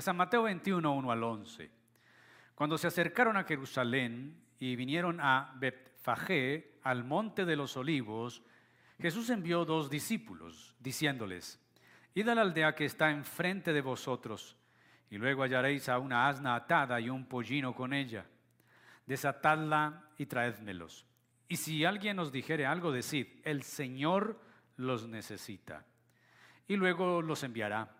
San Mateo 21, 1 al 11. Cuando se acercaron a Jerusalén y vinieron a Betfagé, al monte de los olivos, Jesús envió dos discípulos, diciéndoles, Id a la aldea que está enfrente de vosotros, y luego hallaréis a una asna atada y un pollino con ella. Desatadla y traédmelos. Y si alguien os dijere algo, decid, el Señor los necesita. Y luego los enviará.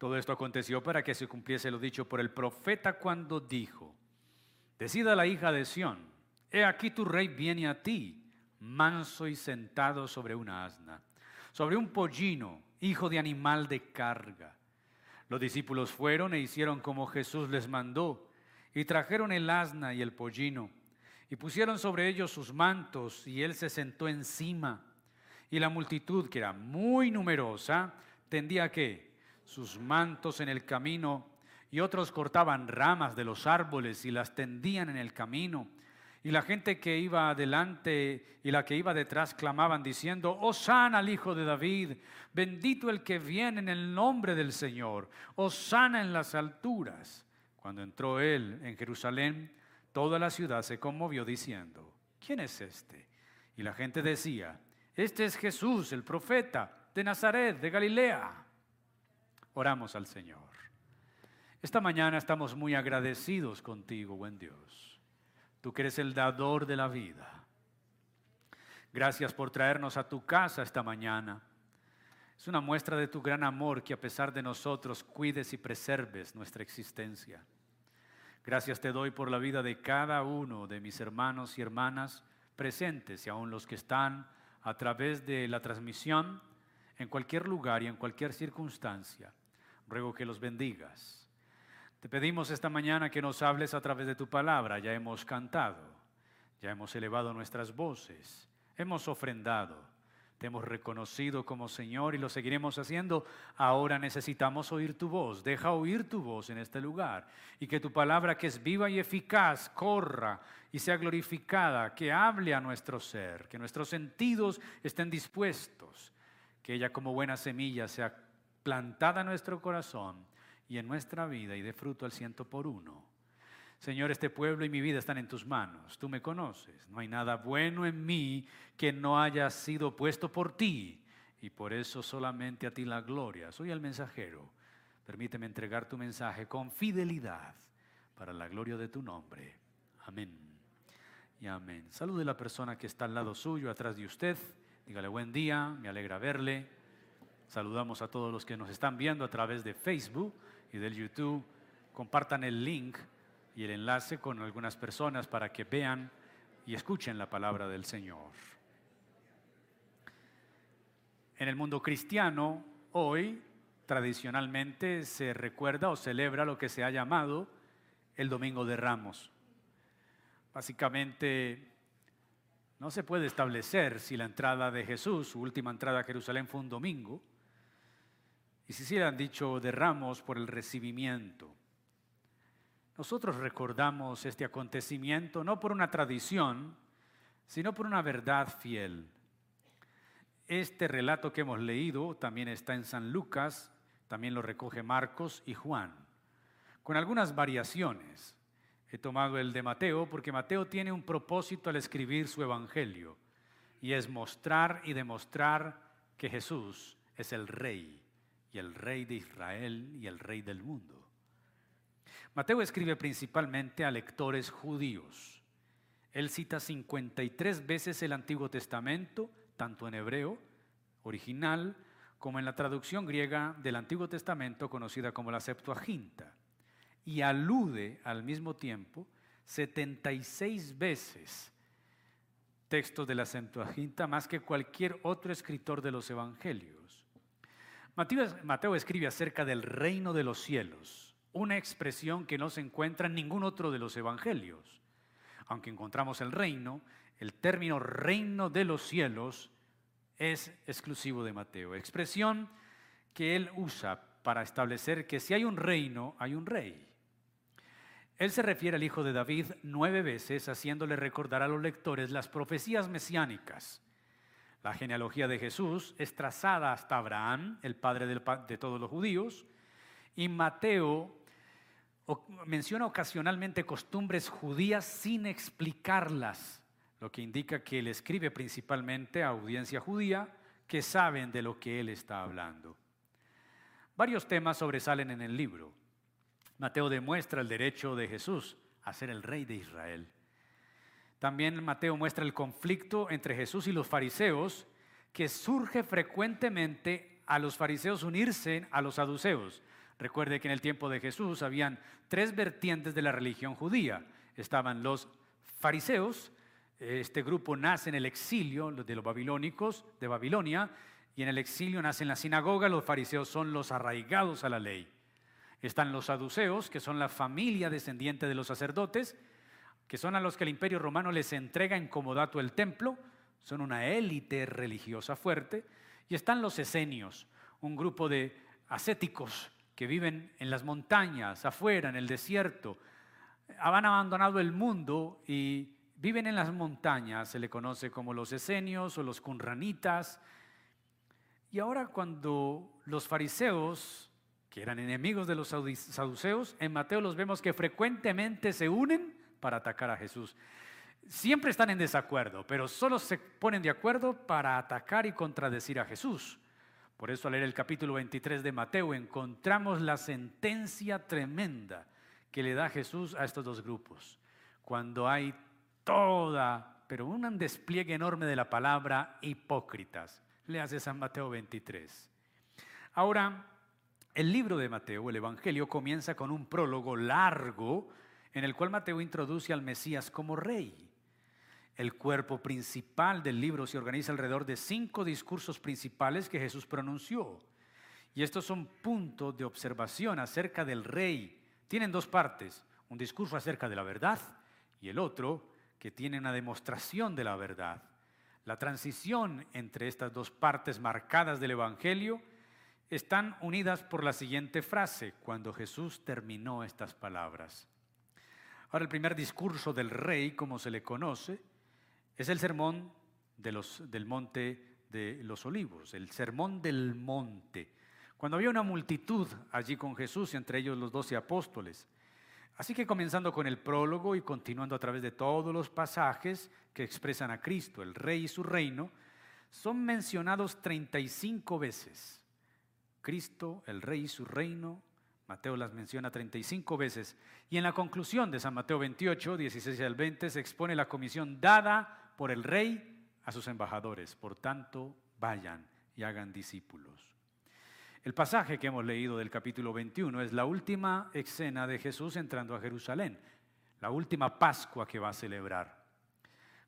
Todo esto aconteció para que se cumpliese lo dicho por el profeta cuando dijo, Decida la hija de Sión, he aquí tu rey viene a ti, manso y sentado sobre una asna, sobre un pollino, hijo de animal de carga. Los discípulos fueron e hicieron como Jesús les mandó, y trajeron el asna y el pollino, y pusieron sobre ellos sus mantos, y él se sentó encima. Y la multitud, que era muy numerosa, tendía que sus mantos en el camino, y otros cortaban ramas de los árboles y las tendían en el camino. Y la gente que iba adelante y la que iba detrás clamaban diciendo, Osana al Hijo de David, bendito el que viene en el nombre del Señor, Osana en las alturas. Cuando entró él en Jerusalén, toda la ciudad se conmovió diciendo, ¿quién es este? Y la gente decía, este es Jesús, el profeta de Nazaret, de Galilea. Oramos al Señor. Esta mañana estamos muy agradecidos contigo, buen Dios. Tú que eres el dador de la vida. Gracias por traernos a tu casa esta mañana. Es una muestra de tu gran amor que a pesar de nosotros cuides y preserves nuestra existencia. Gracias te doy por la vida de cada uno de mis hermanos y hermanas presentes y aún los que están a través de la transmisión en cualquier lugar y en cualquier circunstancia ruego que los bendigas. Te pedimos esta mañana que nos hables a través de tu palabra. Ya hemos cantado, ya hemos elevado nuestras voces, hemos ofrendado, te hemos reconocido como Señor y lo seguiremos haciendo. Ahora necesitamos oír tu voz. Deja oír tu voz en este lugar y que tu palabra que es viva y eficaz corra y sea glorificada, que hable a nuestro ser, que nuestros sentidos estén dispuestos, que ella como buena semilla sea plantada en nuestro corazón y en nuestra vida y de fruto al ciento por uno. Señor, este pueblo y mi vida están en tus manos. Tú me conoces. No hay nada bueno en mí que no haya sido puesto por ti. Y por eso solamente a ti la gloria. Soy el mensajero. Permíteme entregar tu mensaje con fidelidad para la gloria de tu nombre. Amén. Y amén. Salude a la persona que está al lado suyo, atrás de usted. Dígale buen día, me alegra verle. Saludamos a todos los que nos están viendo a través de Facebook y del YouTube. Compartan el link y el enlace con algunas personas para que vean y escuchen la palabra del Señor. En el mundo cristiano, hoy tradicionalmente se recuerda o celebra lo que se ha llamado el Domingo de Ramos. Básicamente, no se puede establecer si la entrada de Jesús, su última entrada a Jerusalén fue un domingo, y si se han dicho de ramos por el recibimiento. Nosotros recordamos este acontecimiento no por una tradición, sino por una verdad fiel. Este relato que hemos leído también está en San Lucas, también lo recoge Marcos y Juan, con algunas variaciones. He tomado el de Mateo porque Mateo tiene un propósito al escribir su evangelio y es mostrar y demostrar que Jesús es el rey y el rey de Israel y el rey del mundo. Mateo escribe principalmente a lectores judíos. Él cita 53 veces el Antiguo Testamento, tanto en hebreo original como en la traducción griega del Antiguo Testamento conocida como la Septuaginta, y alude al mismo tiempo 76 veces textos de la Septuaginta más que cualquier otro escritor de los Evangelios. Mateo, escribe acerca del reino de los cielos, una expresión que no se encuentra en ningún otro de los evangelios. Aunque encontramos el reino, el término reino de los cielos es exclusivo de Mateo, expresión que él usa para establecer que si hay un reino, hay un rey. Él se refiere al hijo de David nueve veces, haciéndole recordar a los lectores las profecías mesiánicas la genealogía de Jesús es trazada hasta Abraham, el padre de todos los judíos, Y Mateo menciona ocasionalmente costumbres judías sin explicarlas, lo que indica que él escribe principalmente a audiencia judía que saben de lo que él está hablando. Varios temas sobresalen en el libro. Mateo demuestra el derecho de Jesús a ser el rey de Israel. También Mateo muestra el conflicto entre Jesús y los fariseos que surge frecuentemente a los fariseos unirse a los saduceos. Recuerde que en el tiempo de Jesús habían tres vertientes de la religión judía. Estaban los fariseos, este grupo nace en el exilio de los babilónicos de Babilonia, y en el exilio nace en la sinagoga, los fariseos son los arraigados a la ley. Están los saduceos, que son la familia descendiente de los sacerdotes, que son a los que el imperio romano les entrega en comodato el templo, son una élite religiosa fuerte, y están los esenios, un grupo de ascéticos que viven en las montañas, afuera, en el desierto, han abandonado el mundo y viven en las montañas, se le conoce como los esenios o los cunranitas. Y ahora cuando los fariseos, que eran enemigos de los saduceos, en Mateo los vemos que frecuentemente se unen para atacar a Jesús. Siempre están en desacuerdo, pero solo se ponen de acuerdo para atacar y contradecir a Jesús. Por eso al leer el capítulo 23 de Mateo encontramos la sentencia tremenda que le da Jesús a estos dos grupos. Cuando hay toda, pero un despliegue enorme de la palabra hipócritas. Le hace San Mateo 23. Ahora, el libro de Mateo, el Evangelio, comienza con un prólogo largo en el cual Mateo introduce al Mesías como rey. El cuerpo principal del libro se organiza alrededor de cinco discursos principales que Jesús pronunció. Y estos son puntos de observación acerca del rey. Tienen dos partes, un discurso acerca de la verdad y el otro que tiene una demostración de la verdad. La transición entre estas dos partes marcadas del Evangelio están unidas por la siguiente frase, cuando Jesús terminó estas palabras. Ahora el primer discurso del rey, como se le conoce, es el sermón del monte de los olivos, el sermón del monte. Cuando había una multitud allí con Jesús, entre ellos los doce apóstoles. Así que comenzando con el prólogo y continuando a través de todos los pasajes que expresan a Cristo, el Rey y su reino, son mencionados 35 veces. Cristo, el Rey y su reino, Mateo las menciona 35 veces. Y en la conclusión de San Mateo 28, 16 al 20, se expone la comisión dada por el rey a sus embajadores. Por tanto, vayan y hagan discípulos. El pasaje que hemos leído del capítulo 21 es la última escena de Jesús entrando a Jerusalén, la última Pascua que va a celebrar.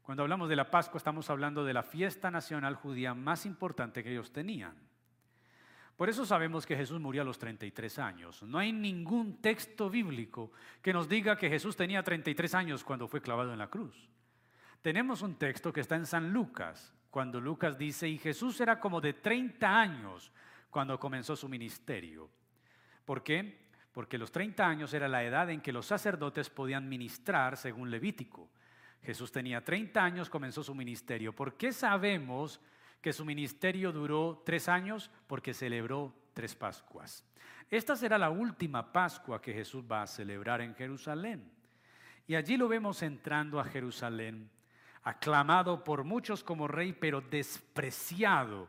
Cuando hablamos de la Pascua estamos hablando de la fiesta nacional judía más importante que ellos tenían. Por eso sabemos que Jesús murió a los 33 años. No hay ningún texto bíblico que nos diga que Jesús tenía 33 años cuando fue clavado en la cruz. Tenemos un texto que está en San Lucas, cuando Lucas dice, y Jesús era como de 30 años cuando comenzó su ministerio. ¿Por qué? Porque los 30 años era la edad en que los sacerdotes podían ministrar según Levítico. Jesús tenía 30 años, comenzó su ministerio. ¿Por qué sabemos que su ministerio duró tres años? Porque celebró tres Pascuas. Esta será la última Pascua que Jesús va a celebrar en Jerusalén. Y allí lo vemos entrando a Jerusalén aclamado por muchos como rey, pero despreciado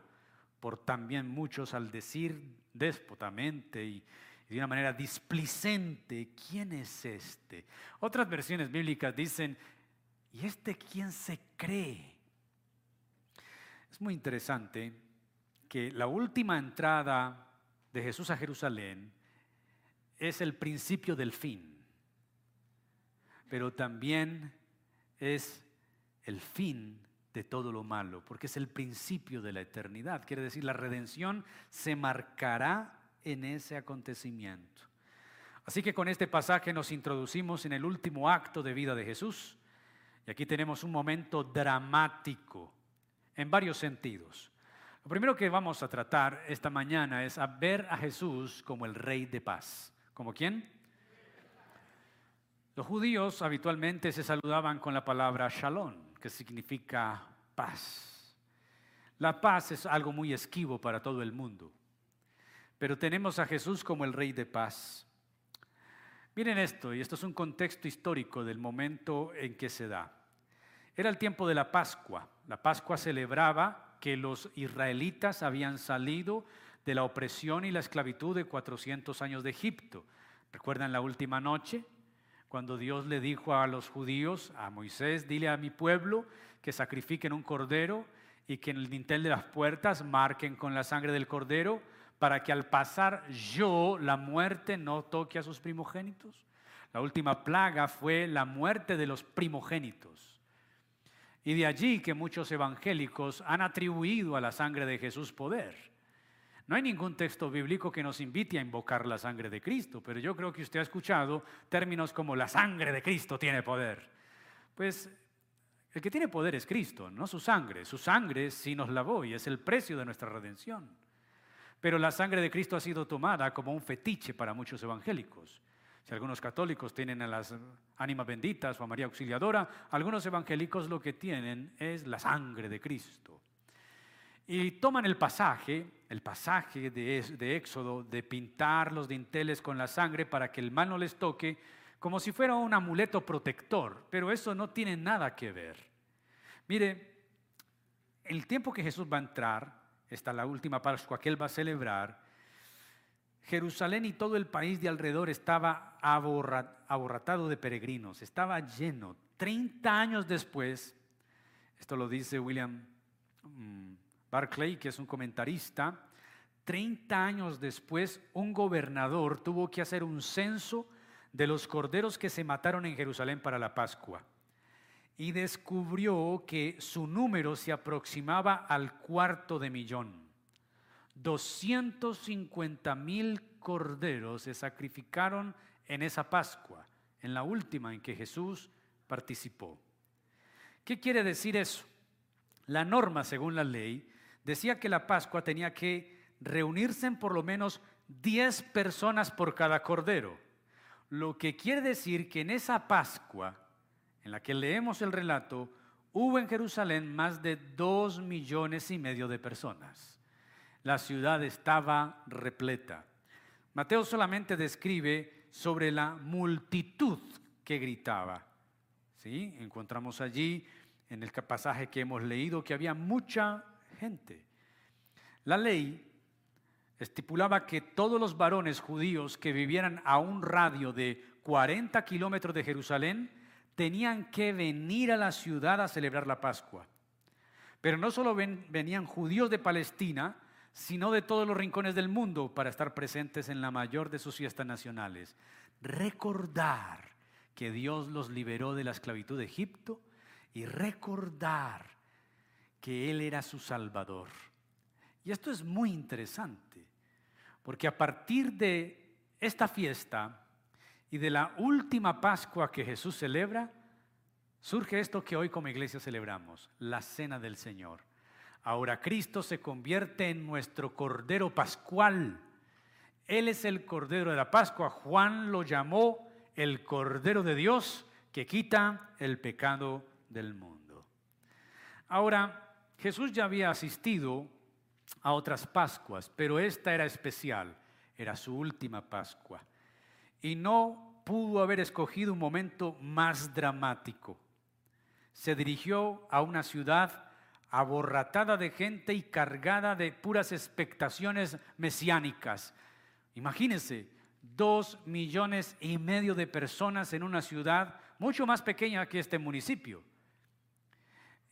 por también muchos al decir déspotamente y, de una manera displicente, ¿quién es este? Otras versiones bíblicas dicen, ¿y este quién se cree? Es muy interesante que la última entrada de Jesús a Jerusalén es el principio del fin, pero también es el fin de todo lo malo, porque es el principio de la eternidad. Quiere decir, la redención se marcará en ese acontecimiento. Así que con este pasaje nos introducimos en el último acto de vida de Jesús. Y aquí tenemos un momento dramático en varios sentidos. Lo primero que vamos a tratar esta mañana es a ver a Jesús como el rey de paz. ¿Como quién? Los judíos habitualmente se saludaban con la palabra shalom, que significa paz. La paz es algo muy esquivo para todo el mundo. pero tenemos a Jesús como el Rey de paz. Miren esto, y esto es un contexto histórico del momento en que se da. Era el tiempo de la Pascua. La Pascua celebraba que los israelitas habían salido de la opresión y la esclavitud de 400 años de Egipto. ¿Recuerdan la última noche? Cuando Dios le dijo a los judíos, a Moisés, dile a mi pueblo que sacrifiquen un cordero y que en el dintel de las puertas marquen con la sangre del cordero para que al pasar yo la muerte no toque a sus primogénitos. La última plaga fue la muerte de los primogénitos. Y de allí que muchos evangélicos han atribuido a la sangre de Jesús poder. No hay ningún texto bíblico que nos invite a invocar la sangre de Cristo, pero yo creo que usted ha escuchado términos como la sangre de Cristo tiene poder. Pues el que tiene poder es Cristo, no su sangre. Su sangre sí nos lavó y es el precio de nuestra redención. Pero la sangre de Cristo ha sido tomada como un fetiche para muchos evangélicos. Si algunos católicos tienen a las ánimas benditas o a María Auxiliadora, algunos evangélicos lo que tienen es la sangre de Cristo. Y toman el pasaje, el pasaje de, Éxodo, de pintar los dinteles con la sangre para que el mal no les toque, como si fuera un amuleto protector, pero eso no tiene nada que ver. Mire, el tiempo que Jesús va a entrar, está la última Pascua que él va a celebrar, Jerusalén y todo el país de alrededor estaba aborratado de peregrinos, estaba lleno. Treinta años después, esto lo dice William mm, Barclay, que es un comentarista, 30 años después un gobernador tuvo que hacer un censo de los corderos que se mataron en Jerusalén para la Pascua y descubrió que su número se aproximaba al cuarto de millón. 250 mil corderos se sacrificaron en esa Pascua, en la última en que Jesús participó. ¿Qué quiere decir eso? La norma, según la ley, decía que la Pascua tenía que reunirse en por lo menos 10 personas por cada cordero. Lo que quiere decir que en esa Pascua, en la que leemos el relato, hubo en Jerusalén más de dos millones y medio de personas. La ciudad estaba repleta. Mateo solamente describe sobre la multitud que gritaba. ¿Sí? Encontramos allí en el pasaje que hemos leído que había mucha gente. La ley estipulaba que todos los varones judíos que vivieran a un radio de 40 kilómetros de Jerusalén tenían que venir a la ciudad a celebrar la Pascua. Pero no solo venían judíos de Palestina, sino de todos los rincones del mundo para estar presentes en la mayor de sus fiestas nacionales. Recordar que Dios los liberó de la esclavitud de Egipto y recordar que Él era su Salvador. Y esto es muy interesante, porque a partir de esta fiesta y de la última Pascua que Jesús celebra, surge esto que hoy como iglesia celebramos, la Cena del Señor. Ahora Cristo se convierte en nuestro Cordero Pascual. Él es el Cordero de la Pascua. Juan lo llamó el Cordero de Dios que quita el pecado del mundo. Ahora, Jesús ya había asistido a otras Pascuas, pero esta era especial, era su última Pascua. Y no pudo haber escogido un momento más dramático. Se dirigió a una ciudad aborratada de gente y cargada de puras expectaciones mesiánicas. Imagínense, dos millones y medio de personas en una ciudad mucho más pequeña que este municipio.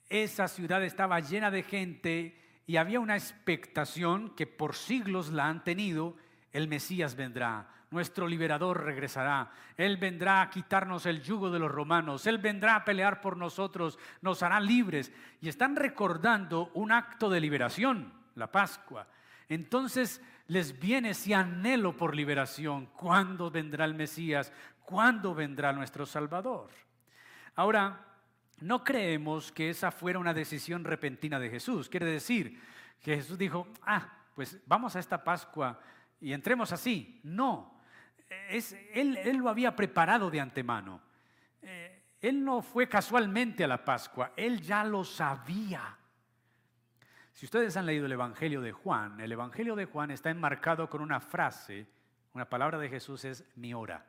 Esa ciudad estaba llena de gente y había una expectación que por siglos la han tenido, el Mesías vendrá, nuestro liberador regresará, Él vendrá a quitarnos el yugo de los romanos, Él vendrá a pelear por nosotros, nos hará libres. Y están recordando un acto de liberación, la Pascua. Entonces les viene ese anhelo por liberación. ¿Cuándo vendrá el Mesías? ¿Cuándo vendrá nuestro Salvador? Ahora, no creemos que esa fuera una decisión repentina de Jesús. Quiere decir que Jesús dijo, ah, pues vamos a esta Pascua y entremos así. No, él, lo había preparado de antemano. Eh, él no fue casualmente a la Pascua, él ya lo sabía. Si ustedes han leído el Evangelio de Juan, el Evangelio de Juan está enmarcado con una frase, una palabra de Jesús es mi hora,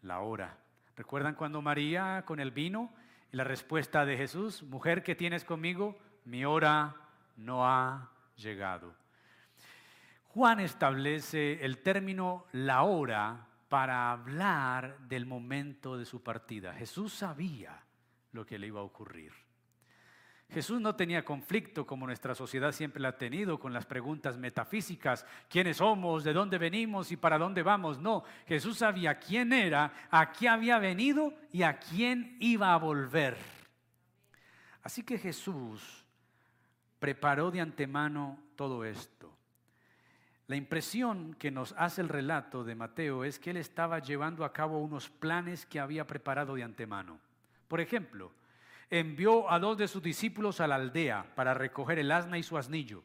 la hora. ¿Recuerdan cuando María con el vino y la respuesta de Jesús, mujer que tienes conmigo, mi hora no ha llegado? Juan establece el término la hora para hablar del momento de su partida. Jesús sabía lo que le iba a ocurrir. Jesús no tenía conflicto como nuestra sociedad siempre la ha tenido con las preguntas metafísicas, quiénes somos, de dónde venimos y para dónde vamos. No, Jesús sabía quién era, a qué había venido y a quién iba a volver. Así que Jesús preparó de antemano todo esto. La impresión que nos hace el relato de Mateo es que él estaba llevando a cabo unos planes que había preparado de antemano. Por ejemplo, envió a dos de sus discípulos a la aldea para recoger el asna y su asnillo.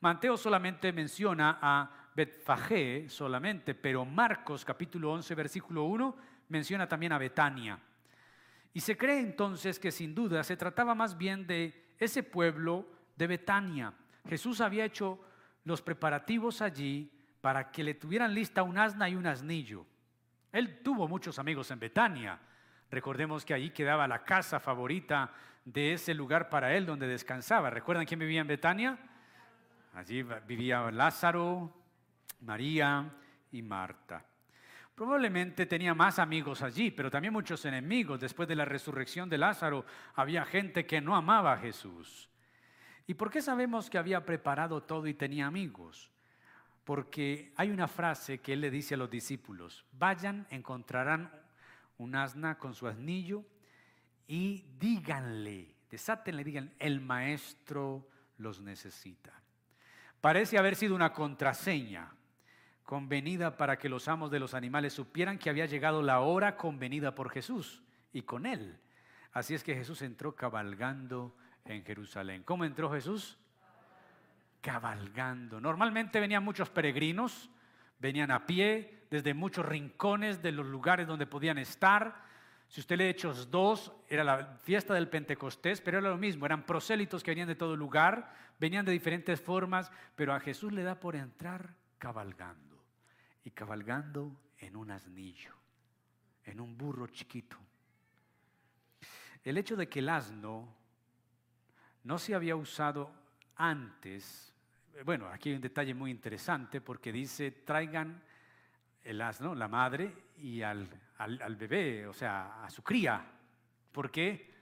Mateo solamente menciona a Betfagé solamente, pero Marcos capítulo 11 versículo 1 menciona también a Betania. Y se cree entonces que sin duda se trataba más bien de ese pueblo de Betania. Jesús había hecho los preparativos allí para que le tuvieran lista un asna y un asnillo. Él tuvo muchos amigos en Betania, Recordemos que allí quedaba la casa favorita de ese lugar para él donde descansaba. ¿Recuerdan quién vivía en Betania? Allí vivía Lázaro, María y Marta. Probablemente tenía más amigos allí, pero también muchos enemigos. Después de la resurrección de Lázaro había gente que no amaba a Jesús. ¿Y por qué sabemos que había preparado todo y tenía amigos? Porque hay una frase que él le dice a los discípulos, vayan, encontrarán un asna con su asnillo y díganle, desátenle, digan, el maestro los necesita. Parece haber sido una contraseña convenida para que los amos de los animales supieran que había llegado la hora convenida por Jesús y con él. Así es que Jesús entró cabalgando en Jerusalén. ¿Cómo entró Jesús? Cabalgando. Normalmente venían muchos peregrinos, venían a pie, desde muchos rincones de los lugares donde podían estar. Si usted lee Hechos 2, era la fiesta del Pentecostés, pero era lo mismo, eran prosélitos que venían de todo lugar, venían de diferentes formas, pero a Jesús le da por entrar cabalgando, y cabalgando en un asnillo, en un burro chiquito. El hecho de que el asno no se había usado antes, bueno, aquí hay un detalle muy interesante porque dice, traigan el asno, la madre, y al, al, bebé, o sea, a su cría. ¿Por qué?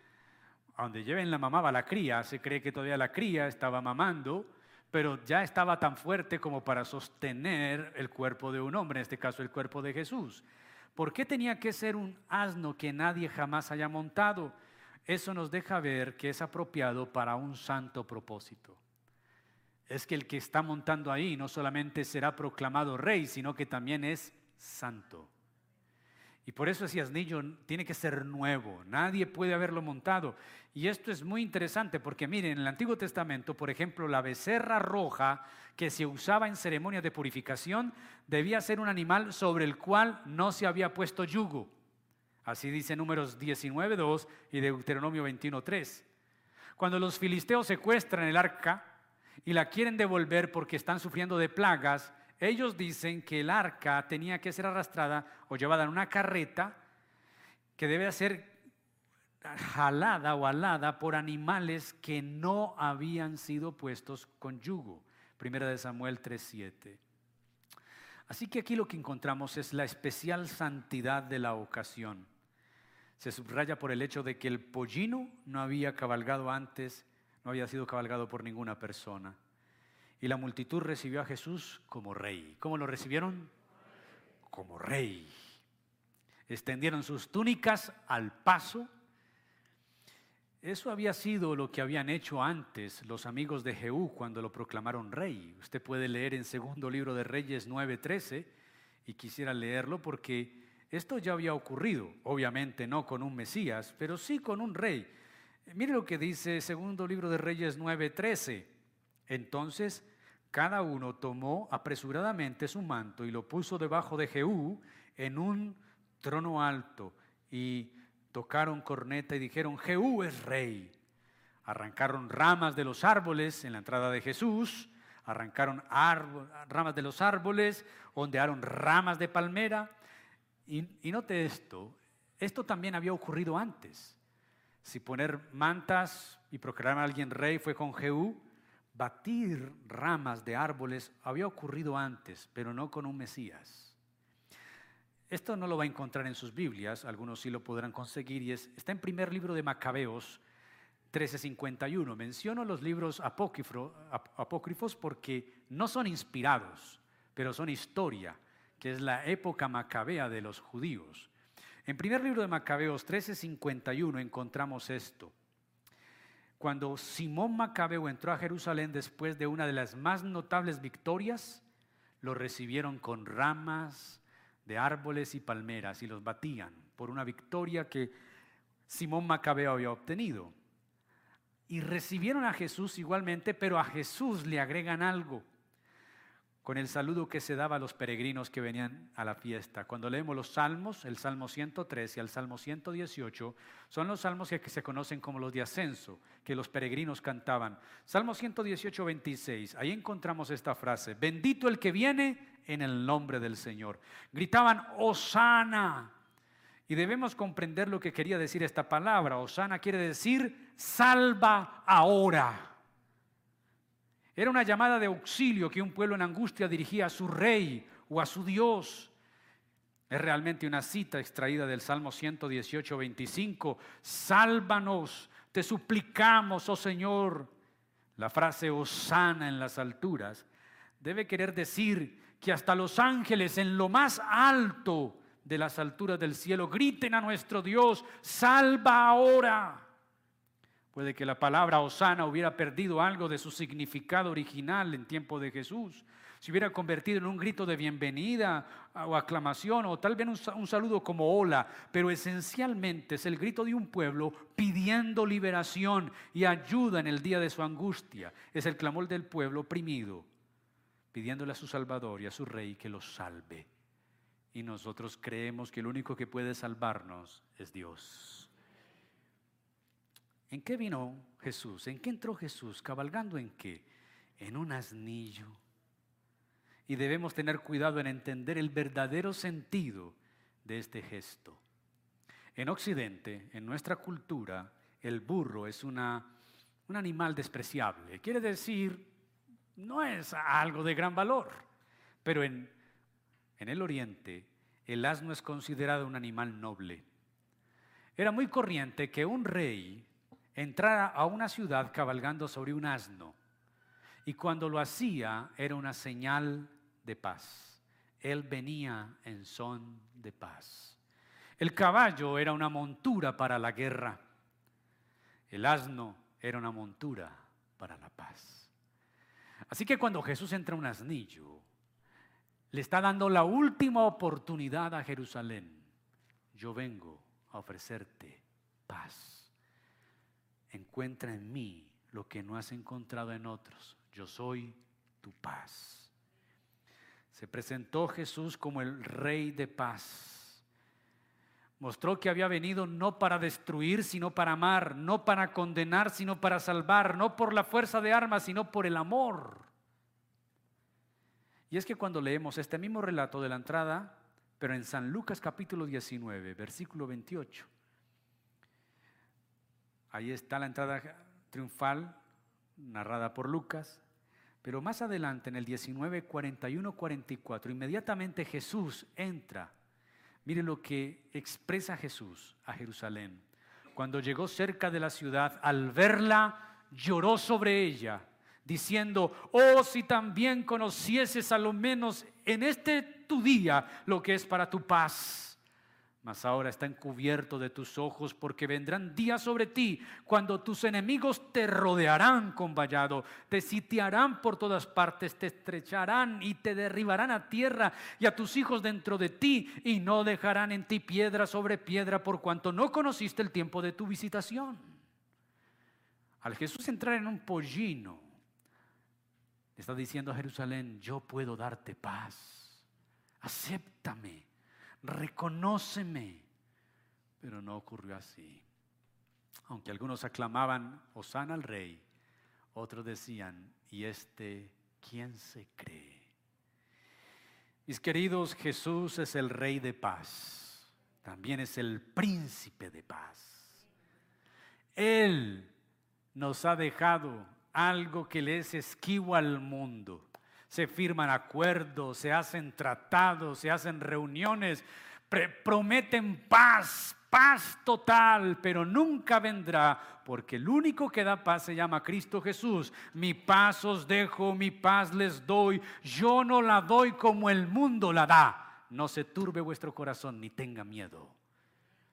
A donde lleven la mamá va la cría, se cree que todavía la cría estaba mamando, pero ya estaba tan fuerte como para sostener el cuerpo de un hombre, en este caso el cuerpo de Jesús. ¿Por qué tenía que ser un asno que nadie jamás haya montado? Eso nos deja ver que es apropiado para un santo propósito es que el que está montando ahí no solamente será proclamado rey, sino que también es santo. Y por eso ese asnillo tiene que ser nuevo, nadie puede haberlo montado. Y esto es muy interesante porque miren, en el Antiguo Testamento, por ejemplo, la becerra roja que se usaba en ceremonias de purificación debía ser un animal sobre el cual no se había puesto yugo. Así dice números 19.2 y Deuteronomio 21.3. Cuando los filisteos secuestran el arca, y la quieren devolver porque están sufriendo de plagas, ellos dicen que el arca tenía que ser arrastrada o llevada en una carreta que debe ser jalada o alada por animales que no habían sido puestos con yugo. Primera de Samuel 3:7. Así que aquí lo que encontramos es la especial santidad de la ocasión. Se subraya por el hecho de que el pollino no había cabalgado antes no había sido cabalgado por ninguna persona. Y la multitud recibió a Jesús como rey. ¿Cómo lo recibieron? Como rey. Extendieron sus túnicas al paso. Eso había sido lo que habían hecho antes los amigos de Jehú cuando lo proclamaron rey. Usted puede leer en segundo libro de Reyes 9:13 y quisiera leerlo porque esto ya había ocurrido, obviamente no con un Mesías, pero sí con un rey. Mire lo que dice segundo libro de Reyes 9:13. Entonces cada uno tomó apresuradamente su manto y lo puso debajo de Jehú en un trono alto y tocaron corneta y dijeron, Jehú es rey. Arrancaron ramas de los árboles en la entrada de Jesús, arrancaron ramas de los árboles, ondearon ramas de palmera. Y, note esto, esto también había ocurrido antes. Si poner mantas y proclamar a alguien rey fue con Jehú, batir ramas de árboles había ocurrido antes, pero no con un Mesías. Esto no lo va a encontrar en sus Biblias, algunos sí lo podrán conseguir, y es, está en primer libro de Macabeos 1351. Menciono los libros apócrifos porque no son inspirados, pero son historia, que es la época macabea de los judíos. En primer libro de Macabeos 1351 encontramos esto. Cuando Simón Macabeo entró a Jerusalén después de una de las más notables victorias, lo recibieron con ramas de árboles y palmeras y los batían por una victoria que Simón Macabeo había obtenido. Y recibieron a Jesús igualmente, pero a Jesús le agregan algo con el saludo que se daba a los peregrinos que venían a la fiesta. Cuando leemos los salmos, el Salmo 103 y el Salmo 118, son los salmos que se conocen como los de ascenso, que los peregrinos cantaban. Salmo 118, 26, ahí encontramos esta frase, bendito el que viene en el nombre del Señor. Gritaban, Osana. Y debemos comprender lo que quería decir esta palabra. Osana quiere decir, salva ahora. Era una llamada de auxilio que un pueblo en angustia dirigía a su rey o a su Dios. Es realmente una cita extraída del Salmo 118, 25. Sálvanos, te suplicamos, oh Señor. La frase Osana en las alturas debe querer decir que hasta los ángeles en lo más alto de las alturas del cielo griten a nuestro Dios, salva ahora. Puede que la palabra Osana hubiera perdido algo de su significado original en tiempo de Jesús. Se hubiera convertido en un grito de bienvenida o aclamación o tal vez un, saludo como hola, pero esencialmente es el grito de un pueblo pidiendo liberación y ayuda en el día de su angustia. Es el clamor del pueblo oprimido, pidiéndole a su Salvador y a su Rey que los salve. Y nosotros creemos que el único que puede salvarnos es Dios. ¿En qué vino Jesús? ¿En qué entró Jesús? ¿Cabalgando en qué? En un asnillo. Y debemos tener cuidado en entender el verdadero sentido de este gesto. En Occidente, en nuestra cultura, el burro es una, un animal despreciable. Quiere decir, no es algo de gran valor. Pero en, en el Oriente, el asno es considerado un animal noble. Era muy corriente que un rey entrara a una ciudad cabalgando sobre un asno. Y cuando lo hacía era una señal de paz. Él venía en son de paz. El caballo era una montura para la guerra. El asno era una montura para la paz. Así que cuando Jesús entra a un asnillo, le está dando la última oportunidad a Jerusalén. Yo vengo a ofrecerte paz encuentra en mí lo que no has encontrado en otros. Yo soy tu paz. Se presentó Jesús como el rey de paz. Mostró que había venido no para destruir, sino para amar, no para condenar, sino para salvar, no por la fuerza de armas, sino por el amor. Y es que cuando leemos este mismo relato de la entrada, pero en San Lucas capítulo 19, versículo 28, Ahí está la entrada triunfal narrada por Lucas. Pero más adelante, en el 19, 41, 44, inmediatamente Jesús entra. Miren lo que expresa Jesús a Jerusalén. Cuando llegó cerca de la ciudad, al verla, lloró sobre ella, diciendo, oh, si también conocieses a lo menos en este tu día lo que es para tu paz mas ahora está encubierto de tus ojos porque vendrán días sobre ti cuando tus enemigos te rodearán con vallado, te sitiarán por todas partes, te estrecharán y te derribarán a tierra y a tus hijos dentro de ti y no dejarán en ti piedra sobre piedra por cuanto no conociste el tiempo de tu visitación. Al Jesús entrar en un pollino, está diciendo a Jerusalén, yo puedo darte paz, acéptame reconóceme. Pero no ocurrió así. Aunque algunos aclamaban, Osana al rey, otros decían, ¿y este quién se cree? Mis queridos, Jesús es el rey de paz, también es el príncipe de paz. Él nos ha dejado algo que le es esquivo al mundo. Se firman acuerdos, se hacen tratados, se hacen reuniones, prometen paz, paz total, pero nunca vendrá, porque el único que da paz se llama Cristo Jesús. Mi paz os dejo, mi paz les doy, yo no la doy como el mundo la da. No se turbe vuestro corazón ni tenga miedo.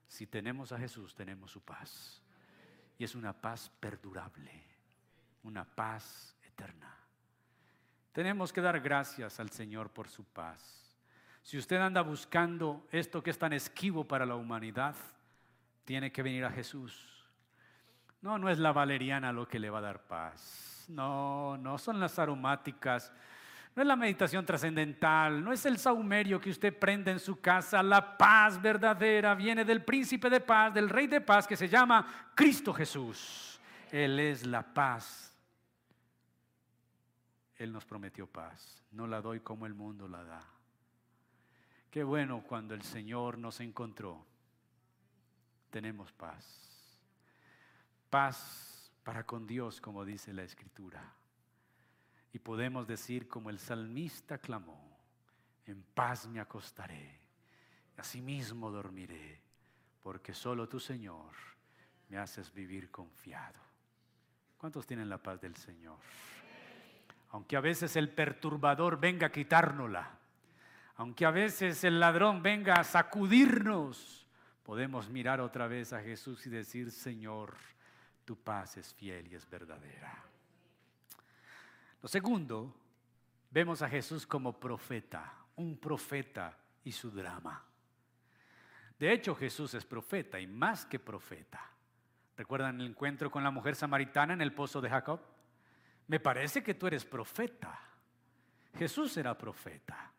Si tenemos a Jesús, tenemos su paz. Y es una paz perdurable, una paz eterna. Tenemos que dar gracias al Señor por su paz. Si usted anda buscando esto que es tan esquivo para la humanidad, tiene que venir a Jesús. No, no es la valeriana lo que le va a dar paz. No, no son las aromáticas. No es la meditación trascendental, no es el saumerio que usted prende en su casa. La paz verdadera viene del príncipe de paz, del rey de paz que se llama Cristo Jesús. Él es la paz. Él nos prometió paz. No la doy como el mundo la da. Qué bueno cuando el Señor nos encontró. Tenemos paz. Paz para con Dios, como dice la Escritura. Y podemos decir como el salmista clamó, en paz me acostaré, asimismo dormiré, porque solo tú, Señor, me haces vivir confiado. ¿Cuántos tienen la paz del Señor? Aunque a veces el perturbador venga a quitárnosla aunque a veces el ladrón venga a sacudirnos, podemos mirar otra vez a Jesús y decir, Señor, tu paz es fiel y es verdadera. Lo segundo, vemos a Jesús como profeta, un profeta y su drama. De hecho, Jesús es profeta y más que profeta. ¿Recuerdan el encuentro con la mujer samaritana en el pozo de Jacob? Me parece que tú eres profeta. Jesús era profeta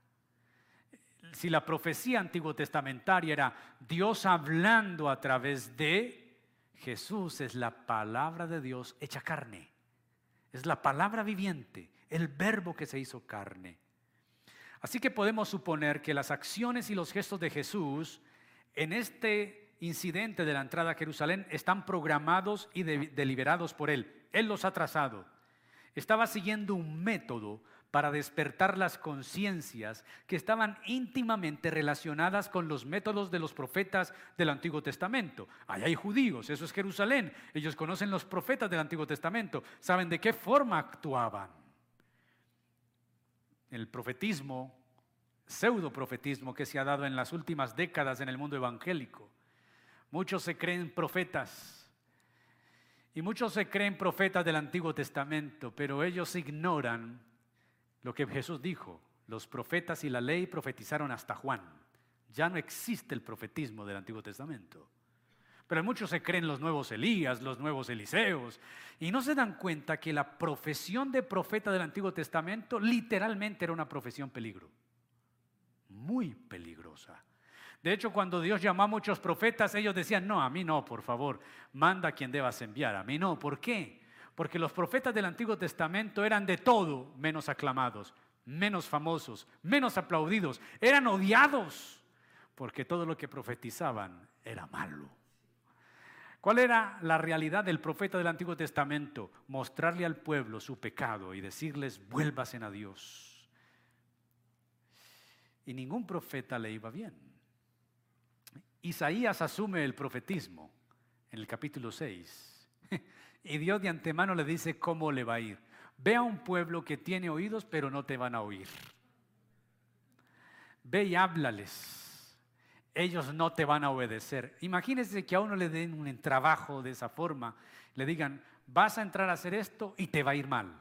si la profecía antiguo testamentaria era Dios hablando a través de Jesús, es la palabra de Dios hecha carne. Es la palabra viviente, el verbo que se hizo carne. Así que podemos suponer que las acciones y los gestos de Jesús en este incidente de la entrada a Jerusalén están programados y deliberados por Él. Él los ha trazado. Estaba siguiendo un método para despertar las conciencias que estaban íntimamente relacionadas con los métodos de los profetas del Antiguo Testamento. Allá hay judíos, eso es Jerusalén. Ellos conocen los profetas del Antiguo Testamento, saben de qué forma actuaban. El profetismo, pseudo profetismo que se ha dado en las últimas décadas en el mundo evangélico. Muchos se creen profetas y muchos se creen profetas del Antiguo Testamento, pero ellos ignoran lo que Jesús dijo, los profetas y la ley profetizaron hasta Juan. Ya no existe el profetismo del Antiguo Testamento. Pero muchos se creen los nuevos Elías, los nuevos Eliseos, y no se dan cuenta que la profesión de profeta del Antiguo Testamento literalmente era una profesión peligro. Muy peligrosa. De hecho, cuando Dios llamó a muchos profetas, ellos decían, no, a mí no, por favor, manda a quien debas enviar, a mí no. ¿Por qué? porque los profetas del Antiguo Testamento eran de todo menos aclamados, menos famosos, menos aplaudidos, eran odiados, porque todo lo que profetizaban era malo. ¿Cuál era la realidad del profeta del Antiguo Testamento? Mostrarle al pueblo su pecado y decirles, vuélvasen a Dios. Y ningún profeta le iba bien. Isaías asume el profetismo en el capítulo 6 y Dios de antemano le dice cómo le va a ir. Ve a un pueblo que tiene oídos pero no te van a oír. Ve y háblales. Ellos no te van a obedecer. Imagínese que a uno le den un trabajo de esa forma. Le digan, vas a entrar a hacer esto y te va a ir mal.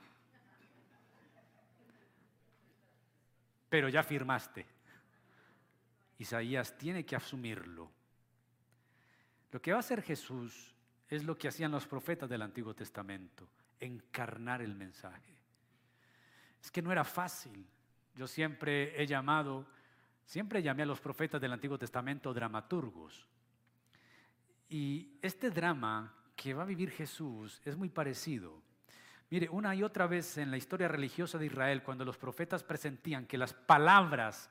Pero ya firmaste. Isaías tiene que asumirlo. Lo que va a hacer Jesús es lo que hacían los profetas del Antiguo Testamento, encarnar el mensaje. Es que no era fácil. Yo siempre he llamado, siempre llamé a los profetas del Antiguo Testamento dramaturgos. Y este drama que va a vivir Jesús es muy parecido. Mire, una y otra vez en la historia religiosa de Israel, cuando los profetas presentían que las palabras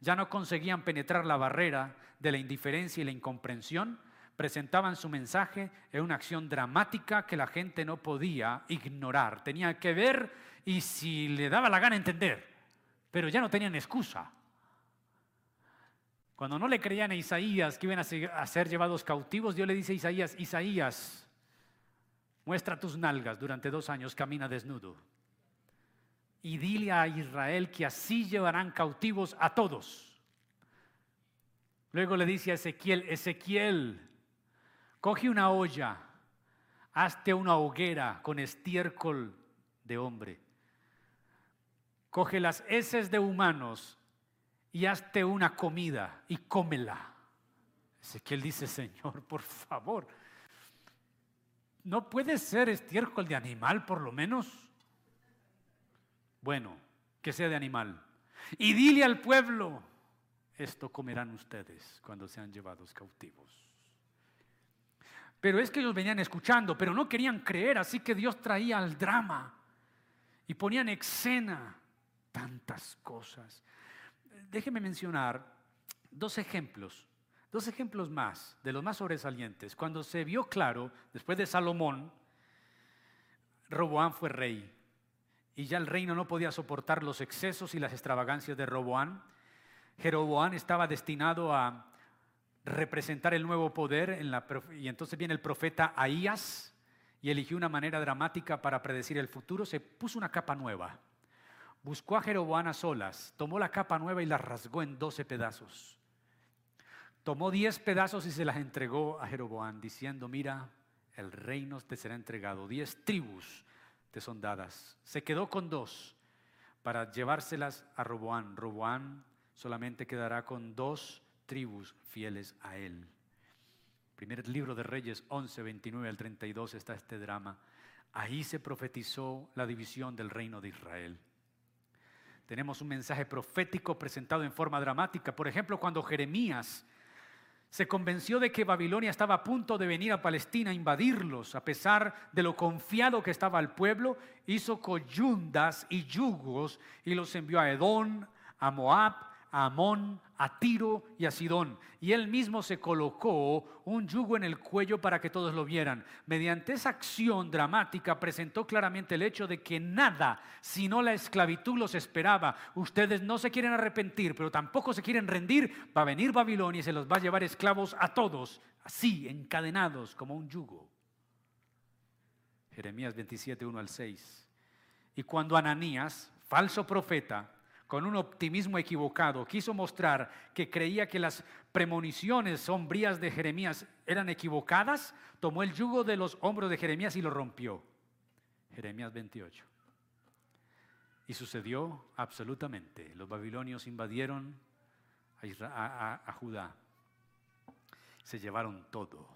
ya no conseguían penetrar la barrera de la indiferencia y la incomprensión, presentaban su mensaje en una acción dramática que la gente no podía ignorar. Tenía que ver y si le daba la gana entender, pero ya no tenían excusa. Cuando no le creían a Isaías que iban a ser llevados cautivos, Dios le dice a Isaías, Isaías, muestra tus nalgas durante dos años, camina desnudo. Y dile a Israel que así llevarán cautivos a todos. Luego le dice a Ezequiel, Ezequiel, coge una olla, hazte una hoguera con estiércol de hombre. Coge las heces de humanos y hazte una comida y cómela. Ezequiel dice, Señor, por favor, ¿no puede ser estiércol de animal por lo menos? Bueno, que sea de animal. Y dile al pueblo, esto comerán ustedes cuando sean llevados cautivos. Pero es que ellos venían escuchando, pero no querían creer, así que Dios traía al drama y ponían escena tantas cosas déjeme mencionar dos ejemplos, dos ejemplos más, de los más sobresalientes. Cuando se vio claro, después de Salomón, Roboán fue rey y ya el reino no podía soportar los excesos y las extravagancias de Roboán. Jeroboán estaba destinado a representar el nuevo poder y entonces viene el profeta Ahías y eligió una manera dramática para predecir el futuro, se puso una capa nueva buscó a Jeroboán a solas, tomó la capa nueva y la rasgó en doce pedazos. Tomó diez pedazos y se las entregó a Jeroboán, diciendo, mira, el reino te será entregado, diez tribus te son dadas. Se quedó con dos para llevárselas a Roboán. Roboán solamente quedará con dos tribus fieles a él. Primer libro de Reyes 11, 29 al 32 está este drama. Ahí se profetizó la división del reino de Israel. Tenemos un mensaje profético presentado en forma dramática. Por ejemplo, cuando Jeremías se convenció de que Babilonia estaba a punto de venir a Palestina a invadirlos, a pesar de lo confiado que estaba el pueblo, hizo coyundas y yugos y los envió a Edón, a Moab, a Amón, a Tiro y a Sidón. Y él mismo se colocó un yugo en el cuello para que todos lo vieran. Mediante esa acción dramática presentó claramente el hecho de que nada, sino la esclavitud los esperaba. Ustedes no se quieren arrepentir, pero tampoco se quieren rendir. Va a venir Babilonia y se los va a llevar esclavos a todos, así, encadenados como un yugo. Jeremías 27, 1 al 6. Y cuando Ananías, falso profeta, con un optimismo equivocado, quiso mostrar que creía que las premoniciones sombrías de Jeremías eran equivocadas, tomó el yugo de los hombros de Jeremías y lo rompió. Jeremías 28. Y sucedió absolutamente. Los babilonios invadieron a, Judá. Se llevaron todo.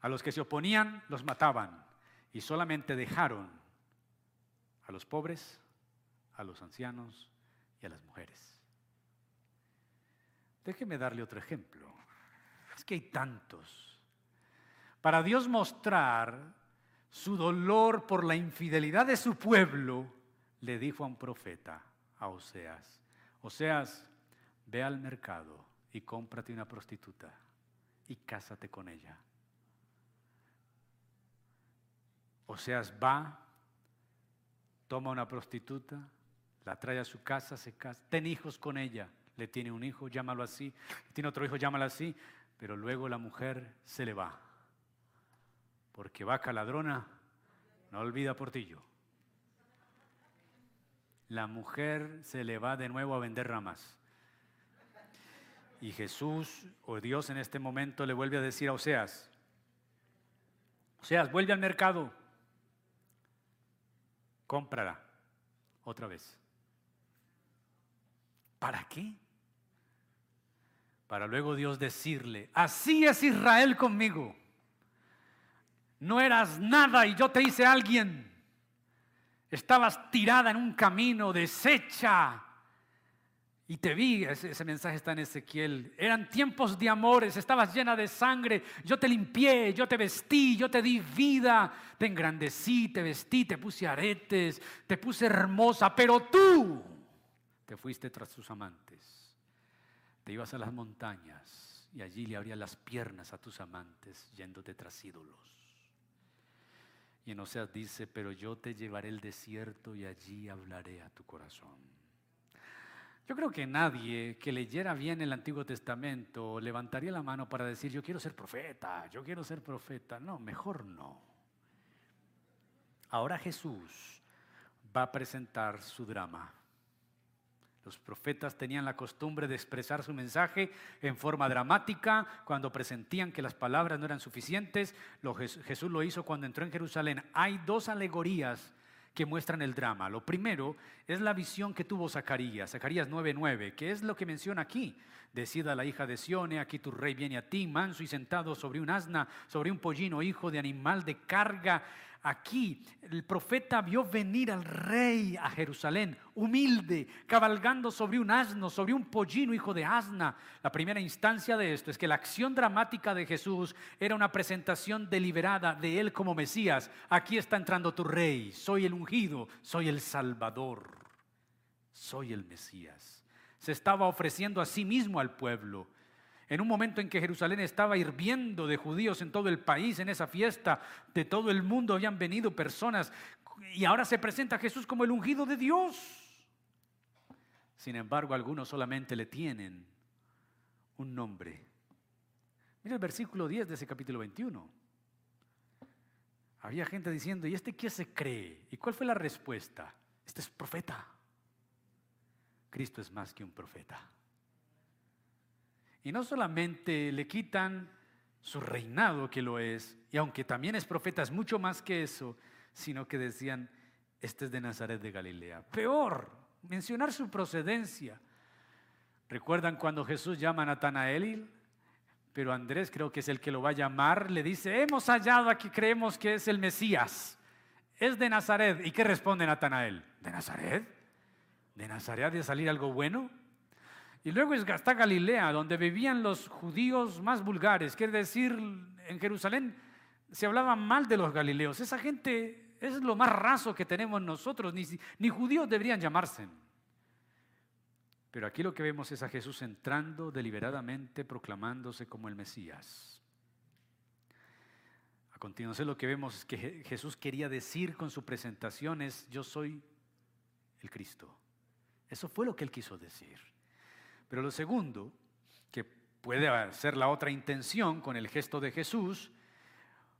A los que se oponían los mataban y solamente dejaron a los pobres, a los ancianos, y a las mujeres. Déjeme darle otro ejemplo. Es que hay tantos. Para Dios mostrar su dolor por la infidelidad de su pueblo, le dijo a un profeta, a Oseas, Oseas, ve al mercado y cómprate una prostituta y cásate con ella. Oseas va, toma una prostituta, la trae a su casa, se casa, ten hijos con ella, le tiene un hijo, llámalo así, tiene otro hijo, llámalo así, pero luego la mujer se le va, porque vaca ladrona no olvida portillo. La mujer se le va de nuevo a vender ramas. Y Jesús o Dios en este momento le vuelve a decir a Oseas, Oseas, vuelve al mercado, cómprala otra vez. ¿Para qué? Para luego Dios decirle, así es Israel conmigo. No eras nada y yo te hice alguien. Estabas tirada en un camino, deshecha. Y te vi, ese, mensaje está en Ezequiel. Eran tiempos de amores, estabas llena de sangre. Yo te limpié, yo te vestí, yo te di vida. Te engrandecí, te vestí, te puse aretes, te puse hermosa. Pero tú te fuiste tras tus amantes. Te ibas a las montañas y allí le abrías las piernas a tus amantes yéndote tras ídolos. Y en Oseas dice, pero yo te llevaré el desierto y allí hablaré a tu corazón. Yo creo que nadie que leyera bien el Antiguo Testamento levantaría la mano para decir, yo quiero ser profeta, yo quiero ser profeta. No, mejor no. Ahora Jesús va a presentar su drama. Los profetas tenían la costumbre de expresar su mensaje en forma dramática cuando presentían que las palabras no eran suficientes. Jesús lo hizo cuando entró en Jerusalén. Hay dos alegorías que muestran el drama. Lo primero es la visión que tuvo Zacarías, Zacarías 9:9, que es lo que menciona aquí. Decida la hija de Sione, aquí tu rey viene a ti, manso y sentado sobre un asna, sobre un pollino, hijo de animal de carga. Aquí el profeta vio venir al rey a Jerusalén, humilde, cabalgando sobre un asno, sobre un pollino, hijo de asna. La primera instancia de esto es que la acción dramática de Jesús era una presentación deliberada de él como Mesías. Aquí está entrando tu rey, soy el ungido, soy el Salvador, soy el Mesías. Se estaba ofreciendo a sí mismo al pueblo en un momento en que Jerusalén estaba hirviendo de judíos en todo el país, en esa fiesta de todo el mundo habían venido personas y ahora se presenta Jesús como el ungido de Dios. Sin embargo, algunos solamente le tienen un nombre. Mira el versículo 10 de ese capítulo 21. Había gente diciendo, ¿y este qué se cree? ¿Y cuál fue la respuesta? Este es profeta. Cristo es más que un profeta. Y no solamente le quitan su reinado, que lo es, y aunque también es profeta, es mucho más que eso, sino que decían, este es de Nazaret de Galilea. Peor, mencionar su procedencia. ¿Recuerdan cuando Jesús llama a Natanael? Pero Andrés creo que es el que lo va a llamar, le dice, hemos hallado aquí, creemos que es el Mesías. Es de Nazaret. ¿Y qué responde Natanael? ¿De Nazaret? ¿De Nazaret de salir algo bueno? Y luego está Galilea, donde vivían los judíos más vulgares. Quiere decir, en Jerusalén se hablaba mal de los galileos. Esa gente es lo más raso que tenemos nosotros. Ni, ni judíos deberían llamarse. Pero aquí lo que vemos es a Jesús entrando deliberadamente, proclamándose como el Mesías. A continuación lo que vemos es que Jesús quería decir con su presentación es, yo soy el Cristo. Eso fue lo que él quiso decir. Pero lo segundo, que puede ser la otra intención con el gesto de Jesús,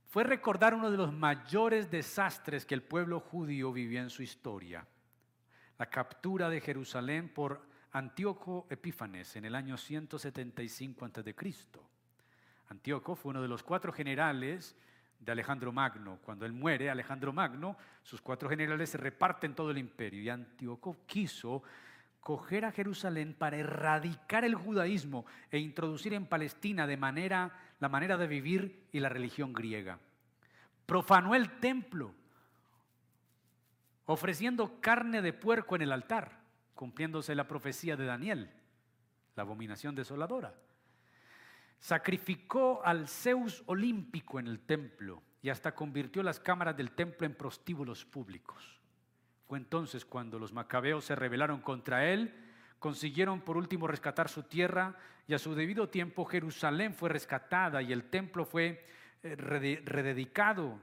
fue recordar uno de los mayores desastres que el pueblo judío vivió en su historia, la captura de Jerusalén por Antíoco Epífanes en el año 175 a.C. Antíoco fue uno de los cuatro generales de Alejandro Magno. Cuando él muere, Alejandro Magno, sus cuatro generales se reparten todo el imperio y Antíoco quiso coger a Jerusalén para erradicar el judaísmo e introducir en Palestina de manera la manera de vivir y la religión griega. Profanó el templo ofreciendo carne de puerco en el altar, cumpliéndose la profecía de Daniel, la abominación desoladora. Sacrificó al Zeus olímpico en el templo y hasta convirtió las cámaras del templo en prostíbulos públicos. Entonces cuando los macabeos se rebelaron contra él, consiguieron por último rescatar su tierra y a su debido tiempo Jerusalén fue rescatada y el templo fue eh, rededicado.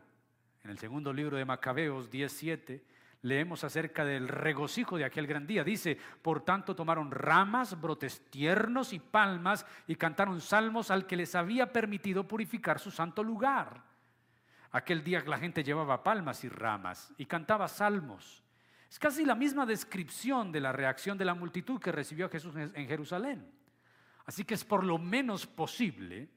En el segundo libro de Macabeos 17 leemos acerca del regocijo de aquel gran día. Dice, por tanto tomaron ramas, brotes tiernos y palmas y cantaron salmos al que les había permitido purificar su santo lugar. Aquel día la gente llevaba palmas y ramas y cantaba salmos. Es casi la misma descripción de la reacción de la multitud que recibió a Jesús en Jerusalén. Así que es por lo menos posible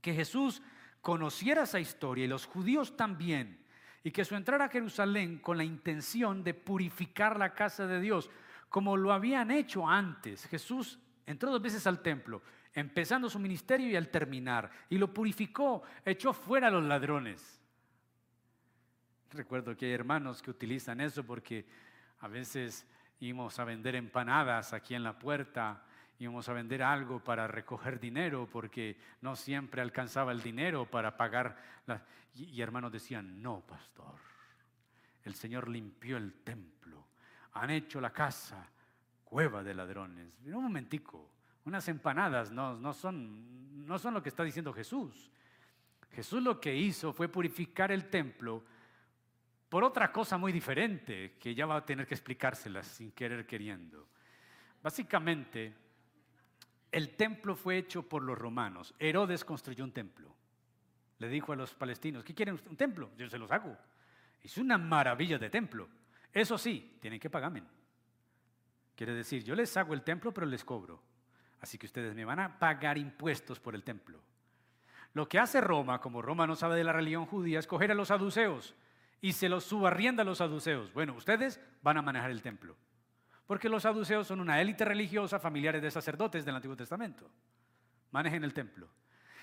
que Jesús conociera esa historia y los judíos también, y que su entrada a Jerusalén con la intención de purificar la casa de Dios, como lo habían hecho antes. Jesús entró dos veces al templo, empezando su ministerio y al terminar, y lo purificó, echó fuera a los ladrones. Recuerdo que hay hermanos que utilizan eso porque a veces íbamos a vender empanadas aquí en la puerta, íbamos a vender algo para recoger dinero porque no siempre alcanzaba el dinero para pagar. Y, y hermanos decían, no, pastor, el Señor limpió el templo, han hecho la casa cueva de ladrones. Un momentico, unas empanadas no, no, son, no son lo que está diciendo Jesús. Jesús lo que hizo fue purificar el templo por otra cosa muy diferente, que ya va a tener que explicárselas sin querer queriendo. Básicamente, el templo fue hecho por los romanos. Herodes construyó un templo. Le dijo a los palestinos, ¿qué quieren? ¿Un templo? Yo se los hago. Es una maravilla de templo. Eso sí, tienen que pagarme. Quiere decir, yo les hago el templo, pero les cobro. Así que ustedes me van a pagar impuestos por el templo. Lo que hace Roma, como Roma no sabe de la religión judía, es coger a los saduceos y se los subarrienda a los saduceos. Bueno, ustedes van a manejar el templo. Porque los saduceos son una élite religiosa, familiares de sacerdotes del Antiguo Testamento. Manejen el templo.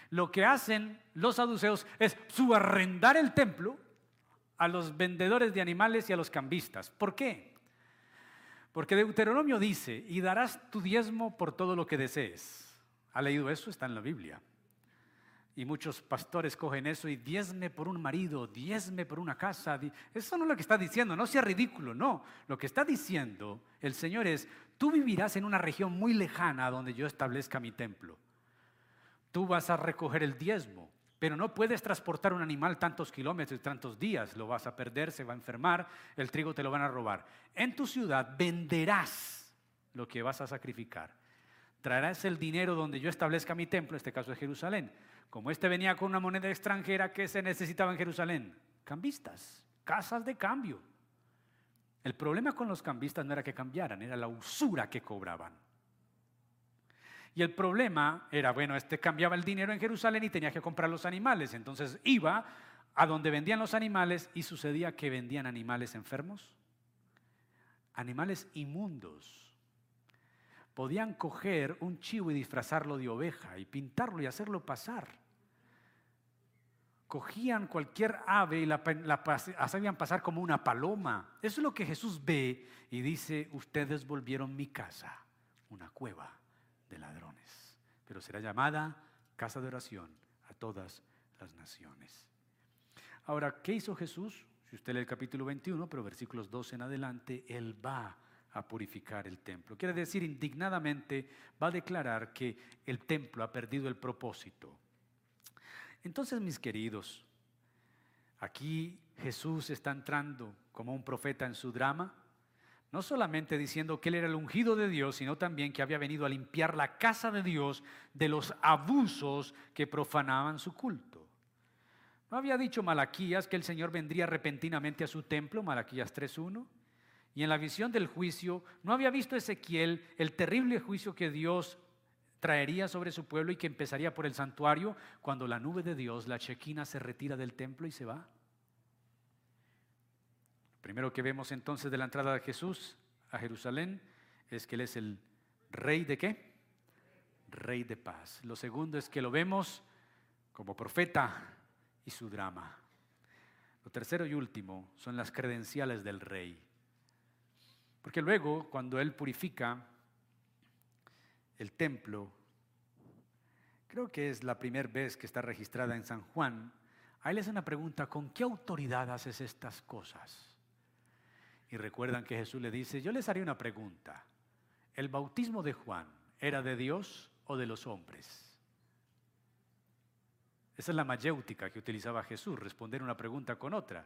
Lo que hacen los saduceos es subarrendar el templo a los vendedores de animales y a los cambistas. ¿Por qué? Porque Deuteronomio dice, y darás tu diezmo por todo lo que desees. ¿Ha leído eso? Está en la Biblia. Y muchos pastores cogen eso y diezme por un marido, diezme por una casa. Eso no es lo que está diciendo, no sea ridículo, no. Lo que está diciendo el Señor es, tú vivirás en una región muy lejana donde yo establezca mi templo. Tú vas a recoger el diezmo, pero no puedes transportar un animal tantos kilómetros, tantos días. Lo vas a perder, se va a enfermar, el trigo te lo van a robar. En tu ciudad venderás lo que vas a sacrificar. Traerás el dinero donde yo establezca mi templo, en este caso es Jerusalén como este venía con una moneda extranjera, ¿qué se necesitaba en Jerusalén? Cambistas, casas de cambio. El problema con los cambistas no era que cambiaran, era la usura que cobraban. Y el problema era, bueno, este cambiaba el dinero en Jerusalén y tenía que comprar los animales. Entonces iba a donde vendían los animales y sucedía que vendían animales enfermos, animales inmundos. Podían coger un chivo y disfrazarlo de oveja y pintarlo y hacerlo pasar cogían cualquier ave y la, hacían pasar como una paloma. Eso es lo que Jesús ve y dice, ustedes volvieron mi casa, una cueva de ladrones, pero será llamada casa de oración a todas las naciones. Ahora, ¿qué hizo Jesús? Si usted lee el capítulo 21, pero versículos 12 en adelante, Él va a purificar el templo. Quiere decir, indignadamente va a declarar que el templo ha perdido el propósito entonces, mis queridos, aquí Jesús está entrando como un profeta en su drama, no solamente diciendo que él era el ungido de Dios, sino también que había venido a limpiar la casa de Dios de los abusos que profanaban su culto. ¿No había dicho Malaquías que el Señor vendría repentinamente a su templo, Malaquías 3.1? Y en la visión del juicio, ¿no había visto Ezequiel el terrible juicio que Dios traería sobre su pueblo y que empezaría por el santuario cuando la nube de Dios, la chequina, se retira del templo y se va. Lo primero que vemos entonces de la entrada de Jesús a Jerusalén es que Él es el rey de qué? Rey de paz. Lo segundo es que lo vemos como profeta y su drama. Lo tercero y último son las credenciales del rey. Porque luego, cuando Él purifica el templo, creo que es la primera vez que está registrada en San Juan, ahí les hace una pregunta, ¿con qué autoridad haces estas cosas? Y recuerdan que Jesús le dice, yo les haré una pregunta, ¿el bautismo de Juan era de Dios o de los hombres? Esa es la mayéutica que utilizaba Jesús, responder una pregunta con otra.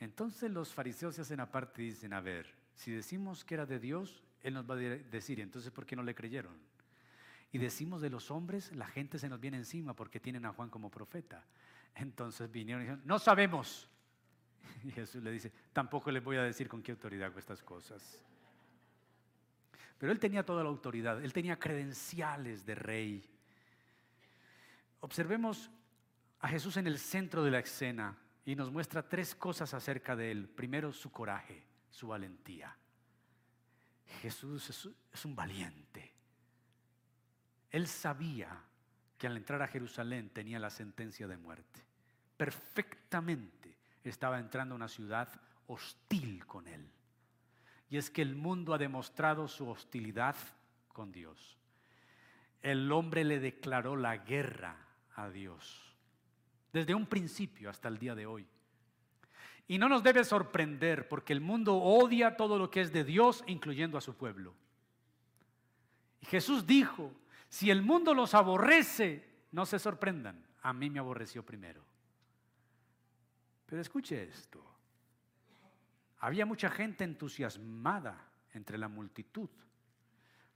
Entonces los fariseos se hacen aparte y dicen, a ver, si decimos que era de Dios, él nos va a decir, entonces, ¿por qué no le creyeron? Y decimos de los hombres, la gente se nos viene encima porque tienen a Juan como profeta. Entonces vinieron y dijeron, no sabemos. Y Jesús le dice, tampoco les voy a decir con qué autoridad hago estas cosas. Pero él tenía toda la autoridad, él tenía credenciales de rey. Observemos a Jesús en el centro de la escena y nos muestra tres cosas acerca de él. Primero, su coraje, su valentía. Jesús es un valiente. Él sabía que al entrar a Jerusalén tenía la sentencia de muerte. Perfectamente estaba entrando a una ciudad hostil con él. Y es que el mundo ha demostrado su hostilidad con Dios. El hombre le declaró la guerra a Dios, desde un principio hasta el día de hoy. Y no nos debe sorprender porque el mundo odia todo lo que es de Dios, incluyendo a su pueblo. Y Jesús dijo, si el mundo los aborrece, no se sorprendan, a mí me aborreció primero. Pero escuche esto, había mucha gente entusiasmada entre la multitud,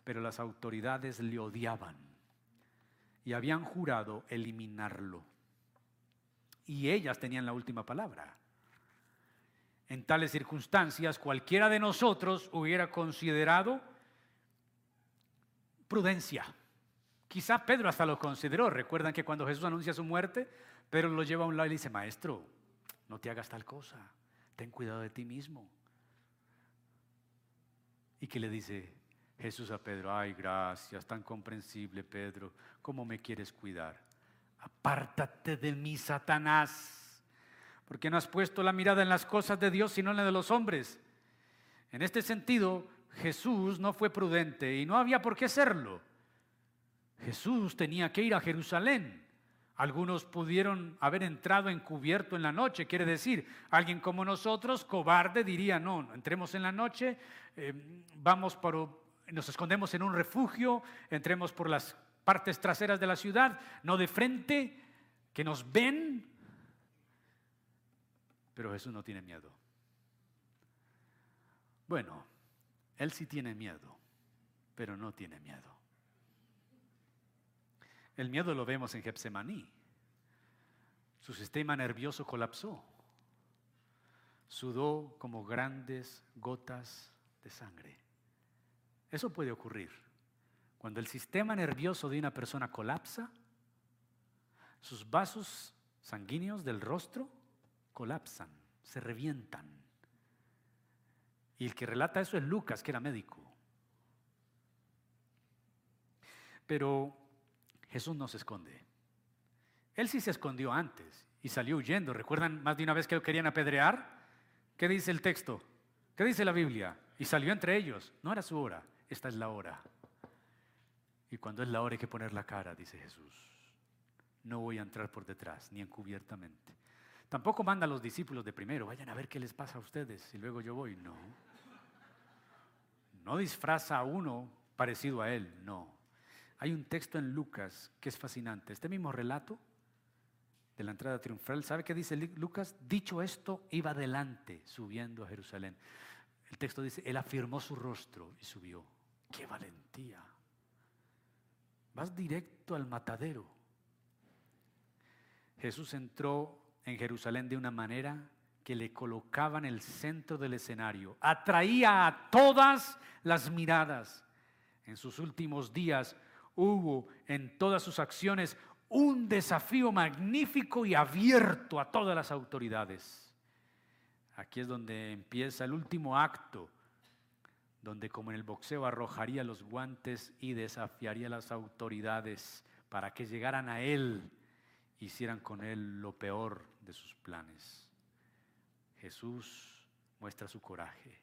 pero las autoridades le odiaban y habían jurado eliminarlo. Y ellas tenían la última palabra. En tales circunstancias, cualquiera de nosotros hubiera considerado prudencia. Quizá Pedro hasta lo consideró. Recuerdan que cuando Jesús anuncia su muerte, Pedro lo lleva a un lado y le dice, maestro, no te hagas tal cosa, ten cuidado de ti mismo. Y que le dice Jesús a Pedro, ay, gracias, tan comprensible Pedro, ¿cómo me quieres cuidar? Apártate de mí, Satanás porque no has puesto la mirada en las cosas de Dios, sino en la de los hombres. En este sentido, Jesús no fue prudente y no había por qué serlo. Jesús tenía que ir a Jerusalén. Algunos pudieron haber entrado encubierto en la noche, quiere decir, alguien como nosotros, cobarde, diría, no, entremos en la noche, eh, vamos por, nos escondemos en un refugio, entremos por las partes traseras de la ciudad, no de frente, que nos ven, pero Jesús no tiene miedo. Bueno, Él sí tiene miedo, pero no tiene miedo. El miedo lo vemos en Getsemaní. Su sistema nervioso colapsó. Sudó como grandes gotas de sangre. Eso puede ocurrir. Cuando el sistema nervioso de una persona colapsa, sus vasos sanguíneos del rostro colapsan, se revientan. Y el que relata eso es Lucas, que era médico. Pero Jesús no se esconde. Él sí se escondió antes y salió huyendo. ¿Recuerdan más de una vez que lo querían apedrear? ¿Qué dice el texto? ¿Qué dice la Biblia? Y salió entre ellos. No era su hora, esta es la hora. Y cuando es la hora hay que poner la cara, dice Jesús. No voy a entrar por detrás, ni encubiertamente. Tampoco manda a los discípulos de primero, vayan a ver qué les pasa a ustedes y luego yo voy. No. No disfraza a uno parecido a él, no. Hay un texto en Lucas que es fascinante. Este mismo relato de la entrada triunfal, ¿sabe qué dice Lucas? Dicho esto, iba adelante subiendo a Jerusalén. El texto dice, él afirmó su rostro y subió. ¡Qué valentía! Vas directo al matadero. Jesús entró en Jerusalén de una manera que le colocaba en el centro del escenario, atraía a todas las miradas. En sus últimos días hubo en todas sus acciones un desafío magnífico y abierto a todas las autoridades. Aquí es donde empieza el último acto, donde como en el boxeo arrojaría los guantes y desafiaría a las autoridades para que llegaran a él hicieran con él lo peor de sus planes. Jesús muestra su coraje.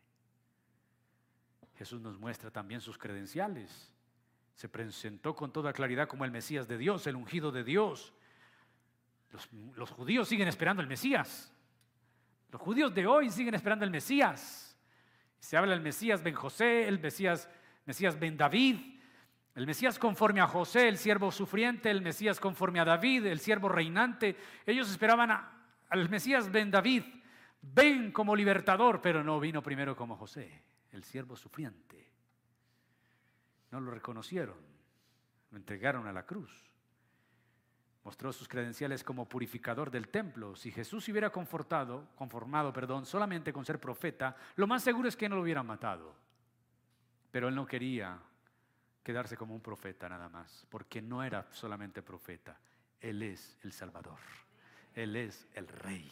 Jesús nos muestra también sus credenciales. Se presentó con toda claridad como el Mesías de Dios, el ungido de Dios. Los, judíos siguen esperando el Mesías. Los judíos de hoy siguen esperando el Mesías. Se habla del Mesías Ben José, el Mesías, Mesías Ben David, el Mesías conforme a José, el siervo sufriente, el Mesías conforme a David, el siervo reinante. Ellos esperaban al Mesías Ben David, ven como libertador, pero no vino primero como José, el siervo sufriente. No lo reconocieron, lo entregaron a la cruz. Mostró sus credenciales como purificador del templo. Si Jesús se hubiera confortado, conformado perdón, solamente con ser profeta, lo más seguro es que no lo hubieran matado. Pero él no quería quedarse como un profeta nada más, porque no era solamente profeta, Él es el Salvador, Él es el Rey,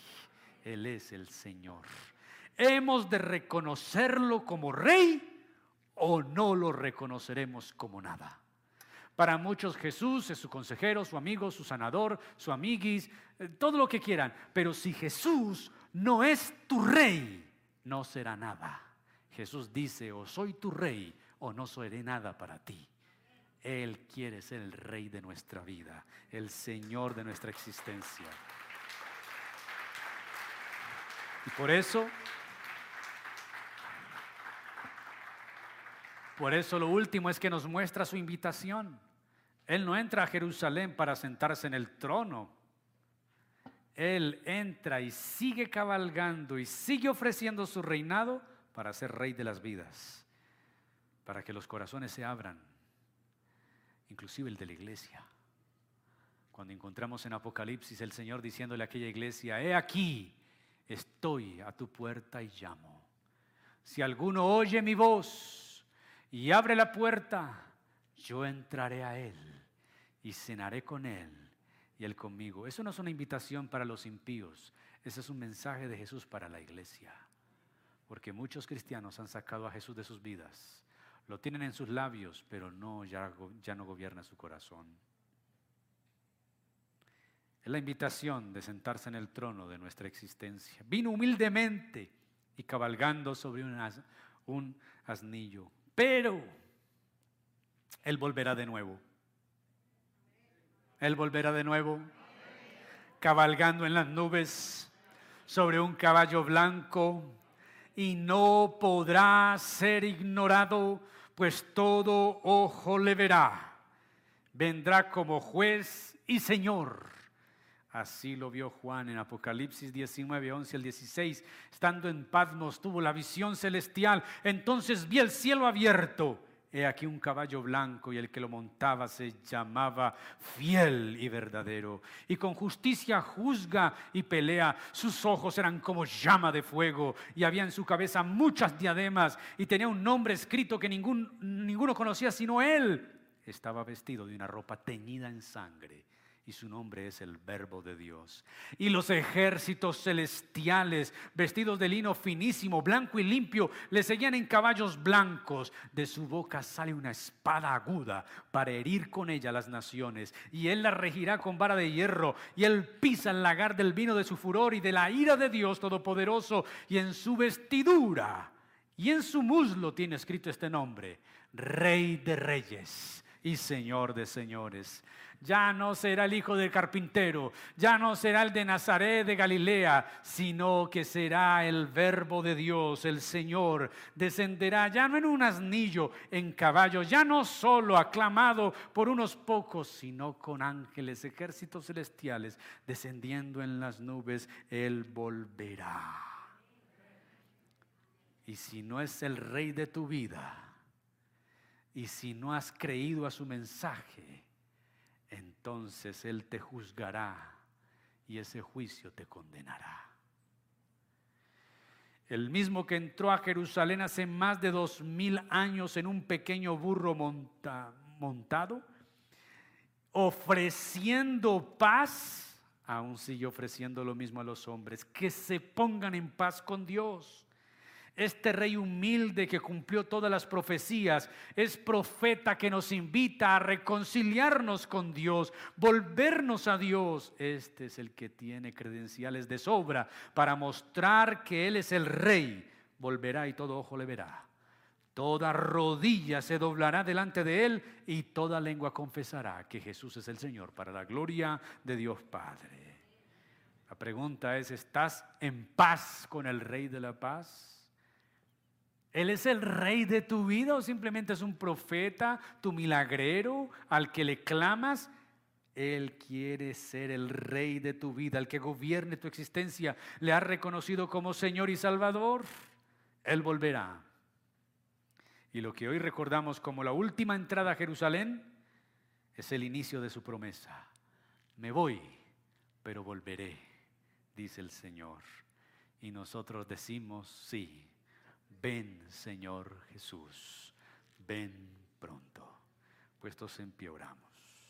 Él es el Señor. Hemos de reconocerlo como Rey o no lo reconoceremos como nada. Para muchos Jesús es su consejero, su amigo, su sanador, su amiguis, eh, todo lo que quieran. Pero si Jesús no es tu rey, no será nada. Jesús dice, o soy tu rey o no seré nada para ti. Él quiere ser el rey de nuestra vida, el Señor de nuestra existencia. Y por eso, por eso lo último es que nos muestra su invitación. Él no entra a Jerusalén para sentarse en el trono. Él entra y sigue cabalgando y sigue ofreciendo su reinado para ser rey de las vidas, para que los corazones se abran inclusive el de la iglesia. Cuando encontramos en Apocalipsis el Señor diciéndole a aquella iglesia, he aquí, estoy a tu puerta y llamo. Si alguno oye mi voz y abre la puerta, yo entraré a él y cenaré con él y él conmigo. Eso no es una invitación para los impíos, ese es un mensaje de Jesús para la iglesia. Porque muchos cristianos han sacado a Jesús de sus vidas lo tienen en sus labios, pero no, ya, ya no gobierna su corazón. Es la invitación de sentarse en el trono de nuestra existencia. Vino humildemente y cabalgando sobre un, un asnillo. Pero Él volverá de nuevo. Él volverá de nuevo, cabalgando en las nubes sobre un caballo blanco y no podrá ser ignorado pues todo ojo le verá. Vendrá como juez y señor. Así lo vio Juan en Apocalipsis 19, 11 al 16. Estando en Patmos tuvo la visión celestial. Entonces vi el cielo abierto He aquí un caballo blanco y el que lo montaba se llamaba fiel y verdadero. Y con justicia juzga y pelea. Sus ojos eran como llama de fuego y había en su cabeza muchas diademas y tenía un nombre escrito que ningún, ninguno conocía sino él. Estaba vestido de una ropa teñida en sangre y su nombre es el Verbo de Dios. Y los ejércitos celestiales, vestidos de lino finísimo, blanco y limpio, le seguían en caballos blancos. De su boca sale una espada aguda para herir con ella las naciones. Y él la regirá con vara de hierro. Y él pisa el lagar del vino de su furor y de la ira de Dios Todopoderoso. Y en su vestidura y en su muslo tiene escrito este nombre, Rey de Reyes y Señor de Señores ya no será el hijo del carpintero, ya no será el de Nazaret de Galilea, sino que será el verbo de Dios, el Señor. Descenderá ya no en un asnillo, en caballo, ya no solo aclamado por unos pocos, sino con ángeles, ejércitos celestiales, descendiendo en las nubes, Él volverá. Y si no es el rey de tu vida, y si no has creído a su mensaje, entonces Él te juzgará y ese juicio te condenará. El mismo que entró a Jerusalén hace más de dos mil años en un pequeño burro montado, ofreciendo paz, aún sigue ofreciendo lo mismo a los hombres, que se pongan en paz con Dios este rey humilde que cumplió todas las profecías, es profeta que nos invita a reconciliarnos con Dios, volvernos a Dios. Este es el que tiene credenciales de sobra para mostrar que Él es el rey. Volverá y todo ojo le verá. Toda rodilla se doblará delante de Él y toda lengua confesará que Jesús es el Señor para la gloria de Dios Padre. La pregunta es, ¿estás en paz con el Rey de la Paz? ¿Él es el rey de tu vida o simplemente es un profeta, tu milagrero al que le clamas? Él quiere ser el rey de tu vida, el que gobierne tu existencia. ¿Le has reconocido como Señor y Salvador? Él volverá. Y lo que hoy recordamos como la última entrada a Jerusalén es el inicio de su promesa. Me voy, pero volveré, dice el Señor. Y nosotros decimos, sí, Ven, Señor Jesús, ven pronto. Puestos en pie.